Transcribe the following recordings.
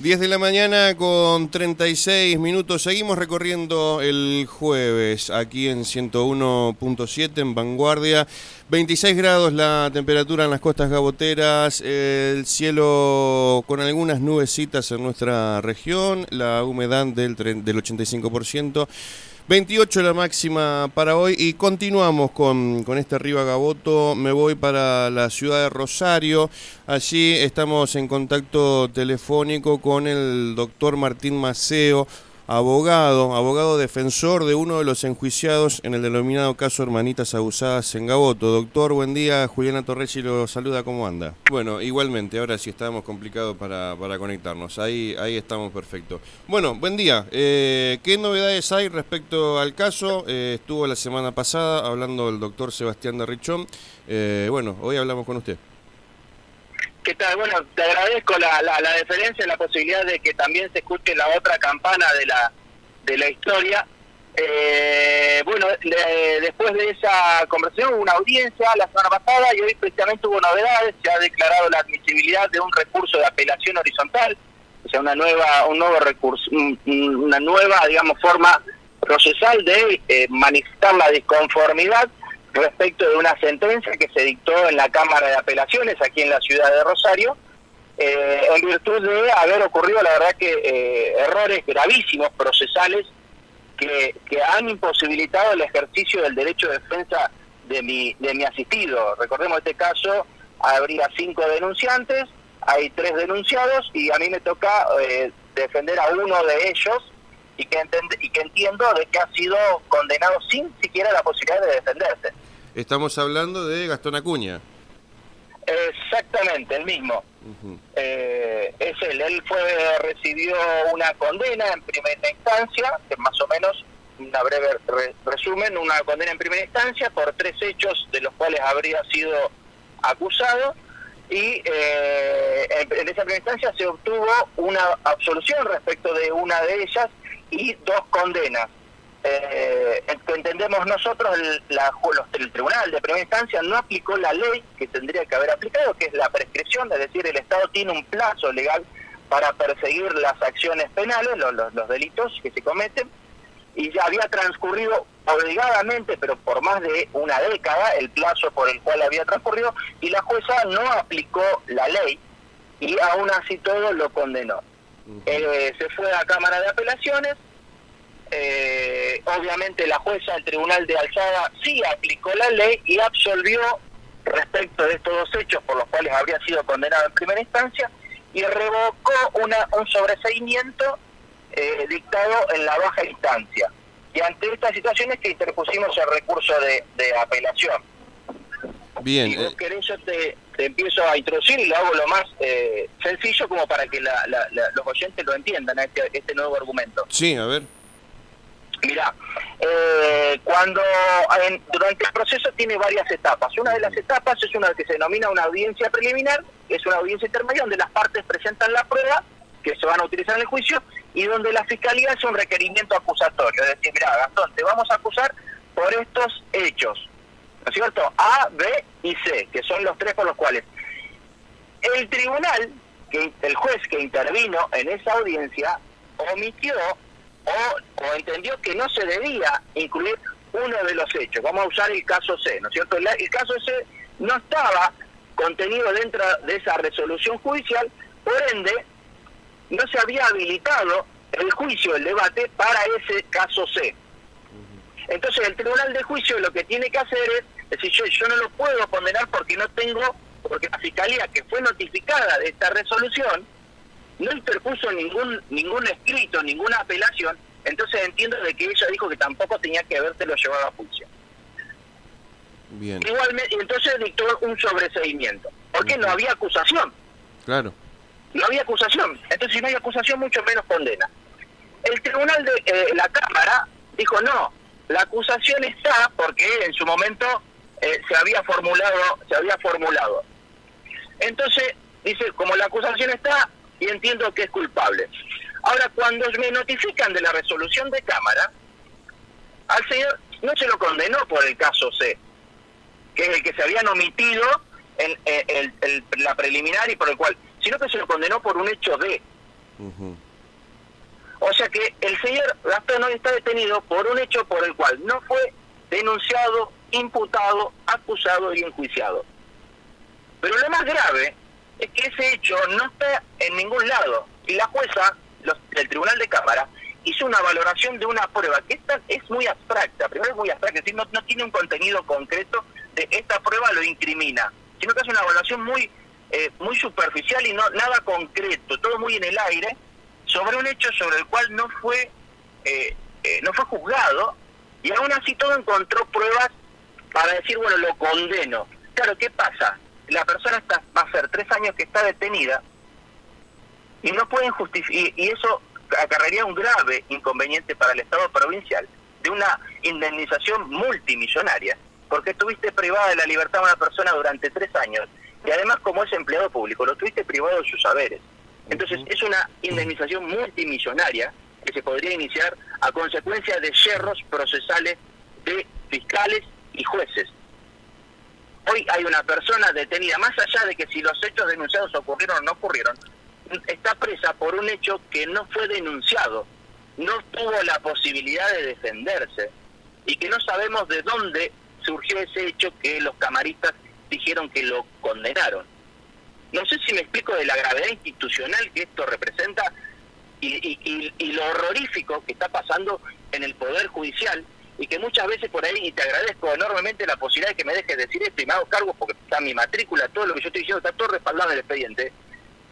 10 de la mañana con 36 minutos. Seguimos recorriendo el jueves aquí en 101.7 en Vanguardia. 26 grados la temperatura en las costas gaboteras, el cielo con algunas nubecitas en nuestra región, la humedad del, del 85%. 28 la máxima para hoy y continuamos con, con este Arriba Gaboto. Me voy para la ciudad de Rosario. Allí estamos en contacto telefónico con el doctor Martín Maceo abogado, abogado defensor de uno de los enjuiciados en el denominado caso Hermanitas Abusadas en Gaboto. Doctor, buen día. Juliana Torrechi lo saluda. ¿Cómo anda? Bueno, igualmente, ahora sí estábamos complicados para, para conectarnos. Ahí, ahí estamos perfecto. Bueno, buen día. Eh, ¿Qué novedades hay respecto al caso? Eh, estuvo la semana pasada hablando el doctor Sebastián de Richón. Eh, bueno, hoy hablamos con usted. ¿Qué tal? Bueno, te agradezco la, la, la deferencia, la posibilidad de que también se escuche la otra campana de la, de la historia. Eh, bueno, después de esa conversación hubo una audiencia la semana pasada y hoy precisamente hubo novedades. Se ha declarado la admisibilidad de un recurso de apelación horizontal, o sea, una nueva, un nuevo recurso, una nueva, digamos, forma procesal de eh, manifestar la disconformidad respecto de una sentencia que se dictó en la Cámara de Apelaciones aquí en la ciudad de Rosario, eh, en virtud de haber ocurrido, la verdad, que eh, errores gravísimos procesales que, que han imposibilitado el ejercicio del derecho de defensa de mi, de mi asistido. Recordemos este caso, habría cinco denunciantes, hay tres denunciados y a mí me toca eh, defender a uno de ellos y que, y que entiendo de que ha sido condenado sin siquiera la posibilidad de defenderse. Estamos hablando de Gastón Acuña. Exactamente, el mismo. eh, es él. Él fue recibió una condena en primera instancia, que más o menos, una breve resumen, una condena en primera instancia por tres hechos de los cuales habría sido acusado y eh, en, en esa primera instancia se obtuvo una absolución respecto de una de ellas y dos condenas eh, entendemos nosotros, el, la, el Tribunal de Primera Instancia no aplicó la ley que tendría que haber aplicado, que es la prescripción, es decir, el Estado tiene un plazo legal para perseguir las acciones penales, los, los, delitos que se cometen, y ya había transcurrido obligadamente, pero por más de una década, el plazo por el cual había transcurrido, y la jueza no aplicó la ley, y aún así todo lo condenó. Eh, se fue a Cámara de Apelaciones, eh, obviamente la jueza del Tribunal de Alzada sí aplicó la ley y absolvió respecto de estos dos hechos por los cuales habría sido condenado en primera instancia y revocó una, un sobreseimiento eh, dictado en la baja instancia. Y ante estas situaciones que interpusimos el recurso de, apelación. Bien. Si vos eh, querés, yo te, empiezo a introducir y lo hago lo más eh, sencillo como para que los oyentes lo entiendan, este, este nuevo argumento. Sí, a ver. Mira, eh, cuando durante el proceso tiene varias etapas. Una de las etapas es una que se denomina una audiencia preliminar, que es una audiencia intermedia donde las partes presentan la prueba que se van a utilizar en el juicio y donde la fiscalía hace un requerimiento acusatorio. Es decir, mira, Gastón, te vamos a acusar por estos hechos, ¿no es cierto? A, B y C, que son los tres por los cuales el tribunal, que el juez que intervino en esa audiencia, omitió o, entendió que no se debía incluir uno de los hechos. Vamos a usar el caso C, ¿no es cierto? El, caso C no estaba contenido dentro de esa resolución judicial, por ende, no se había habilitado el juicio, el debate para ese caso C. Entonces el tribunal de juicio lo que tiene que hacer es decir, yo, yo no lo puedo condenar porque no tengo, porque la fiscalía que fue notificada de esta resolución, no interpuso ningún ningún escrito, ninguna apelación, entonces entiendo de que ella dijo que tampoco tenía que habértelo llevado a juicio. Bien. Igualmente, entonces dictó un sobreseimiento, porque no había acusación. Claro. No había acusación, entonces si no hay acusación, mucho menos condena. El tribunal de eh, la Cámara dijo no, la acusación está porque en su momento eh, se había formulado, se había formulado. Entonces dice, como la acusación está, y entiendo que es culpable. Ahora, cuando me notifican de la resolución de Cámara, al señor no se lo condenó por el caso C, que es el que se habían omitido en, la preliminar y por el cual, sino que se lo condenó por un hecho D. O sea que el señor Gastón hoy está detenido por un hecho por el cual no fue denunciado, imputado, acusado y enjuiciado. Pero lo más grave es que ese hecho no está en ningún lado. Y la jueza del Tribunal de Cámara hizo una valoración de una prueba que esta es muy abstracta. Primero es muy abstracta, es decir, no, tiene un contenido concreto de esta prueba lo incrimina, sino que es una evaluación muy eh, muy superficial y no nada concreto, todo muy en el aire, sobre un hecho sobre el cual no fue eh, eh, no fue juzgado y aún así todo encontró pruebas para decir, bueno, lo condeno. Claro, ¿qué pasa? La persona está, va a ser tres años que está detenida y no pueden justificar, y eso acarrearía un grave inconveniente para el Estado provincial de una indemnización multimillonaria, porque estuviste privada de la libertad de una persona durante tres años y además como es empleado público, lo tuviste privado de sus saberes. Entonces es una indemnización multimillonaria que se podría iniciar a consecuencia de yerros procesales de fiscales y jueces. Hoy hay una persona detenida, más allá de que si los hechos denunciados ocurrieron o no ocurrieron, está presa por un hecho que no fue denunciado, no tuvo la posibilidad de defenderse y que no sabemos de dónde surgió ese hecho que los camaristas dijeron que lo condenaron. No sé si me explico de la gravedad institucional que esto representa y, y, lo horrorífico que está pasando en el Poder Judicial y que muchas veces por ahí, y te agradezco enormemente la posibilidad de que me dejes decir esto y me hago cargo porque está mi matrícula, todo lo que yo estoy diciendo está todo respaldado en el expediente,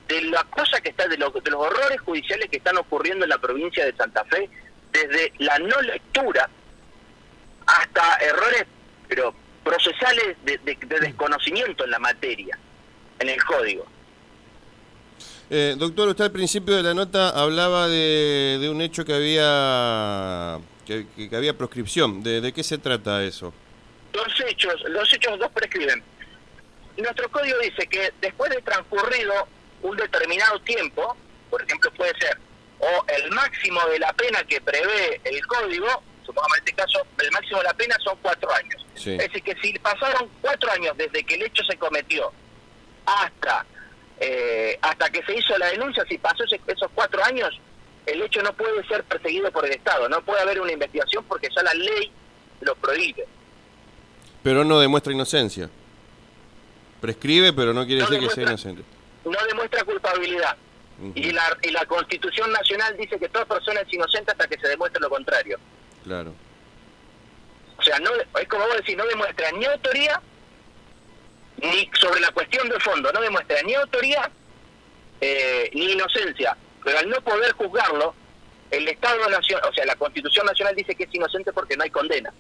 de la cosa que está, de, lo, de los horrores judiciales que están ocurriendo en la provincia de Santa Fe, desde la no lectura hasta errores, pero procesales de, desconocimiento en la materia, en el código. Eh, doctor, usted al principio de la nota hablaba de, un hecho que había que, había proscripción. ¿De, qué se trata eso? Los hechos, los hechos dos prescriben. Nuestro código dice que después de transcurrido un determinado tiempo, por ejemplo puede ser o el máximo de la pena que prevé el código, supongamos en este caso el máximo de la pena son cuatro años. Es decir, que si pasaron cuatro años desde que el hecho se cometió hasta eh, hasta que se hizo la denuncia, si pasó esos cuatro años, el hecho no puede ser perseguido por el Estado, no puede haber una investigación porque ya la ley lo prohíbe. Pero no demuestra inocencia. Prescribe, pero no quiere decir que sea inocente. No demuestra culpabilidad. y, la, y la Constitución Nacional dice que toda persona es inocente hasta que se demuestre lo contrario. Claro. O sea, no, es como vos decís, no demuestra ni autoría, ni sobre la cuestión de fondo, no demuestra ni autoría eh, ni inocencia. Pero al no poder juzgarlo, el Estado Nacional, o sea, la Constitución Nacional dice que es inocente porque no hay condena.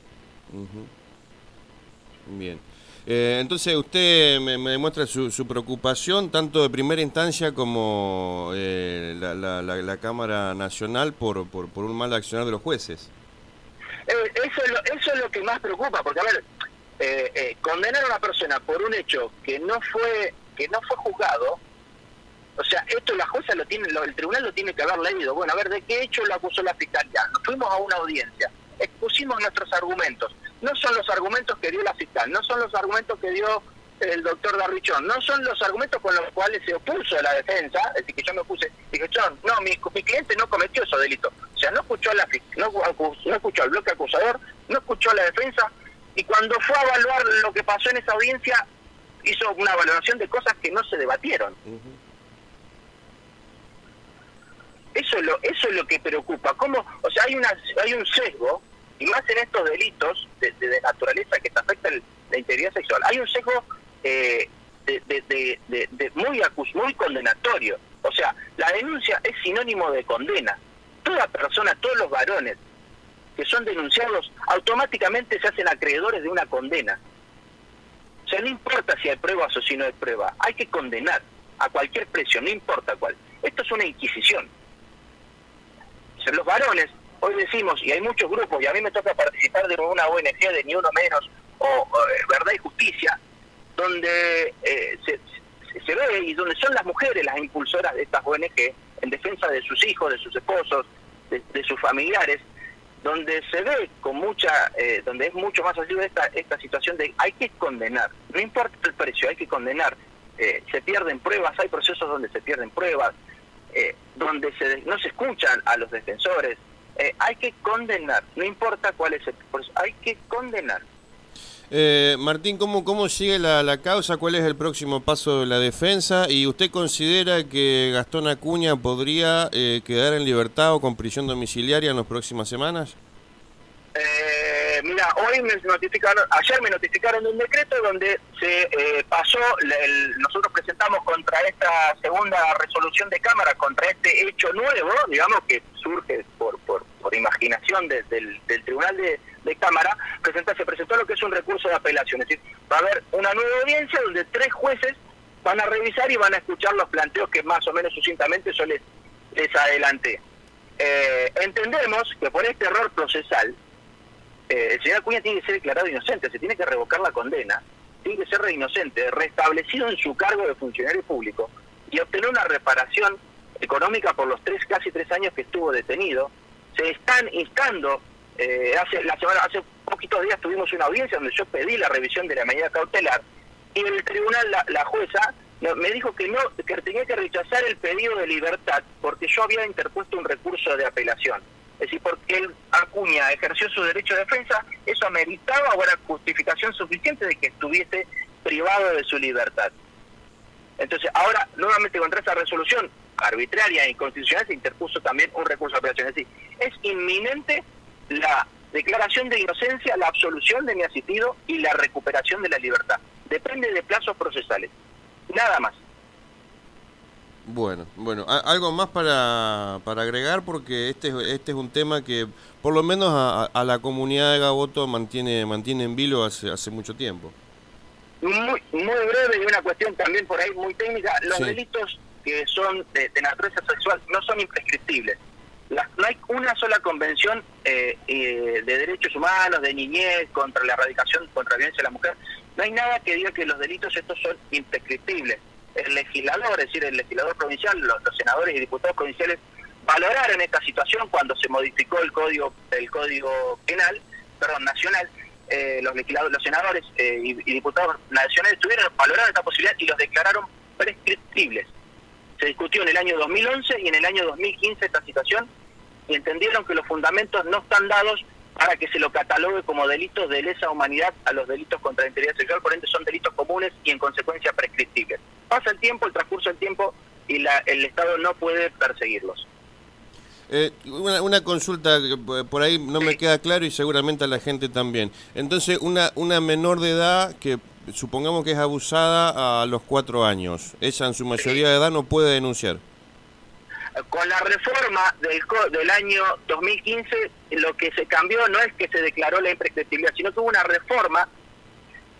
Bien. Eh, entonces usted me, demuestra su, su, preocupación tanto de primera instancia como eh, la, la, la, Cámara Nacional por, por, por un mal accionar de los jueces. Eh, eso, es lo, eso es lo que más preocupa, porque a ver, eh, eh, condenar a una persona por un hecho que no fue que no fue juzgado, o sea, esto la jueza lo tiene, el tribunal lo tiene que haber leído. Bueno, a ver, ¿de qué hecho lo acusó la fiscalía? Nos fuimos a una audiencia, expusimos nuestros argumentos. No son los argumentos que dio la fiscal, no son los argumentos que dio el doctor Darrichón, no son los argumentos con los cuales se opuso la defensa, es decir, que yo me opuse, dije, John, no, mi, mi cliente no cometió esos delitos, o sea, no escuchó, la, no, no escuchó al bloque acusador, no escuchó a la defensa, y cuando fue a evaluar lo que pasó en esa audiencia, hizo una valoración de cosas que no se debatieron. Eso es lo, eso es lo que preocupa. ¿Cómo? O sea, hay una hay un sesgo, y más en estos delitos de, naturaleza que te afecta la integridad sexual, hay un sesgo eh, de, de, muy, muy condenatorio. O sea, la denuncia es sinónimo de condena. Toda persona, todos los varones que son denunciados, automáticamente se hacen acreedores de una condena. O sea, no importa si hay pruebas o si no hay pruebas, hay que condenar a cualquier precio, no importa cuál. Esto es una inquisición. Los varones, hoy decimos, y hay muchos grupos, y a mí me toca participar de una ONG de Ni Uno Menos, o, eh, Verdad y Justicia, donde eh, se, se ve y donde son las mujeres las impulsoras de estas ONG en defensa de sus hijos, de sus esposos, de, sus familiares, donde se ve con mucha, eh, donde es mucho más allí esta, esta situación de hay que condenar, no importa el precio, hay que condenar. Eh, se pierden pruebas, hay procesos donde se pierden pruebas, donde se no se escuchan a los defensores. hay que condenar, no importa cuál es el... Hay que condenar. Eh, Martín, ¿cómo, ¿cómo sigue la, la, causa? ¿Cuál es el próximo paso de la defensa? ¿Y usted considera que Gastón Acuña podría eh, quedar en libertad o con prisión domiciliaria en las próximas semanas? Eh, mira, hoy me notificaron, ayer me notificaron de un decreto donde se eh, pasó, nosotros presentamos contra esta segunda resolución de Cámara, contra este hecho nuevo, digamos, que surge por, por, por imaginación del, del Tribunal de de Cámara, presenta, se presentó lo que es un recurso de apelación. Es decir, va a haber una nueva audiencia donde tres jueces van a revisar y van a escuchar los planteos que más o menos sucintamente yo les, les adelanté. Eh, entendemos que por este error procesal, eh, el señor Acuña tiene que ser declarado inocente, se tiene que revocar la condena, tiene que ser re inocente, restablecido en su cargo de funcionario público y obtener una reparación económica por los tres casi tres años que estuvo detenido. Se están instando eh, hace la semana hace poquitos días tuvimos una audiencia donde yo pedí la revisión de la medida cautelar y en el tribunal la, jueza me dijo que no que tenía que rechazar el pedido de libertad porque yo había interpuesto un recurso de apelación es decir porque él Acuña ejerció su derecho de defensa eso ameritaba ahora justificación suficiente de que estuviese privado de su libertad entonces ahora nuevamente contra esa resolución arbitraria e inconstitucional se interpuso también un recurso de apelación es decir es inminente la declaración de inocencia, la absolución de mi asistido y la recuperación de la libertad. Depende de plazos procesales. Nada más. Bueno, bueno, algo más para, para agregar porque este, este es un tema que por lo menos a, la comunidad de Gaboto mantiene, mantiene en vilo hace, hace mucho tiempo. Muy, muy breve y una cuestión también por ahí muy técnica. Los delitos que son de naturaleza sexual no son imprescriptibles no hay una sola convención eh, eh, de derechos humanos, de niñez, contra la erradicación, contra la violencia de la mujer. No hay nada que diga que los delitos estos son imprescriptibles. El legislador, es decir, el legislador provincial, los, senadores y diputados provinciales valoraron esta situación cuando se modificó el código el código penal, perdón, nacional. Eh, los legisladores, los senadores y, y, diputados nacionales tuvieron valoraron esta posibilidad y los declararon prescriptibles se discutió en el año 2011 y en el año 2015 esta situación y entendieron que los fundamentos no están dados para que se lo catalogue como delitos de lesa humanidad a los delitos contra la integridad sexual, por ende son delitos comunes y en consecuencia prescriptibles. Pasa el tiempo, el transcurso del tiempo y la, el Estado no puede perseguirlos. Eh, una, una, consulta por ahí no me queda claro y seguramente a la gente también. Entonces, una, una menor de edad que supongamos que es abusada a los cuatro años, ella en su mayoría de edad no puede denunciar. Con la reforma del, del año 2015, lo que se cambió no es que se declaró la imprescriptibilidad, sino que hubo una reforma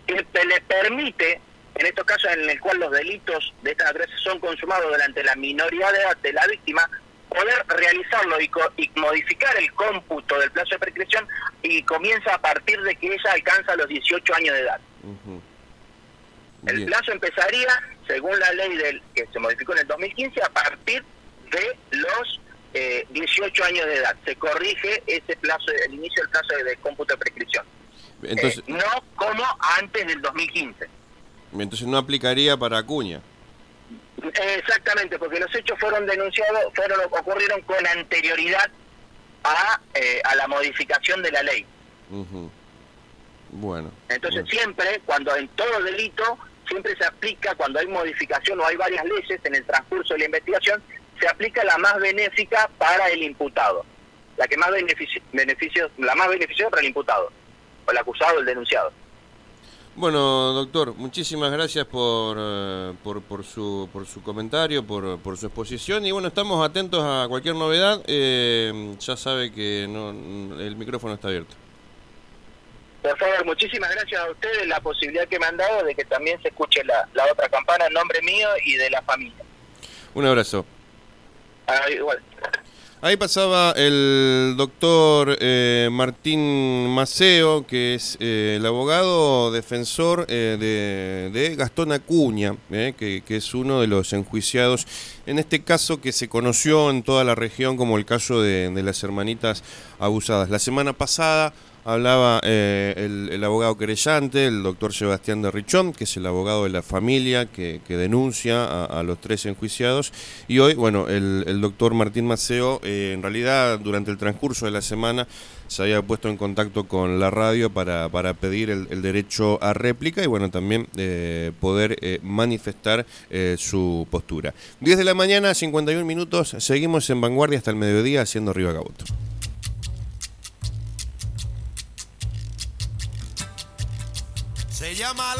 que le permite, en estos casos en el cual los delitos de esta naturaleza son consumados durante la minoría de edad de la víctima, poder realizarlo y, y, modificar el cómputo del plazo de prescripción y comienza a partir de que ella alcanza los 18 años de edad. El plazo empezaría, según la ley del que se modificó en el 2015, a partir de los 18 eh, años de edad. Se corrige ese plazo, el inicio del plazo de, cómputo de prescripción. Entonces, eh, no como antes del 2015. Entonces no aplicaría para Acuña. Exactamente, porque los hechos fueron denunciados, fueron ocurrieron con anterioridad a, eh, a la modificación de la ley. Bueno. Entonces siempre, cuando en todo delito, siempre se aplica, cuando hay modificación o hay varias leyes en el transcurso de la investigación, se aplica la más benéfica para el imputado, la que más beneficio, beneficio la más beneficiosa para el imputado, o el acusado, el denunciado. Bueno, doctor, muchísimas gracias por, eh, por, por, su, por su comentario, por, por su exposición y bueno, estamos atentos a cualquier novedad. Eh, ya sabe que no, el micrófono está abierto. Por favor, muchísimas gracias a ustedes la posibilidad que me han dado de que también se escuche la, la otra campana en nombre mío y de la familia. Un abrazo. Ah. Ahí pasaba el doctor eh, Martín Maceo, que es eh, el abogado defensor eh, de, Gastón Acuña, que, es uno de los enjuiciados en este caso que se conoció en toda la región como el caso de las hermanitas abusadas. La semana pasada hablaba eh, el, abogado querellante, el doctor Sebastián de Richón, que es el abogado de la familia que, denuncia a, los tres enjuiciados. Y hoy, bueno, el, doctor Martín Maceo, eh, en realidad durante el transcurso de la semana se había puesto en contacto con la radio para, pedir el, derecho a réplica y bueno, también eh, poder manifestar su postura. 10 de la mañana, 51 minutos, seguimos en vanguardia hasta el mediodía haciendo Riva Gaboto. llama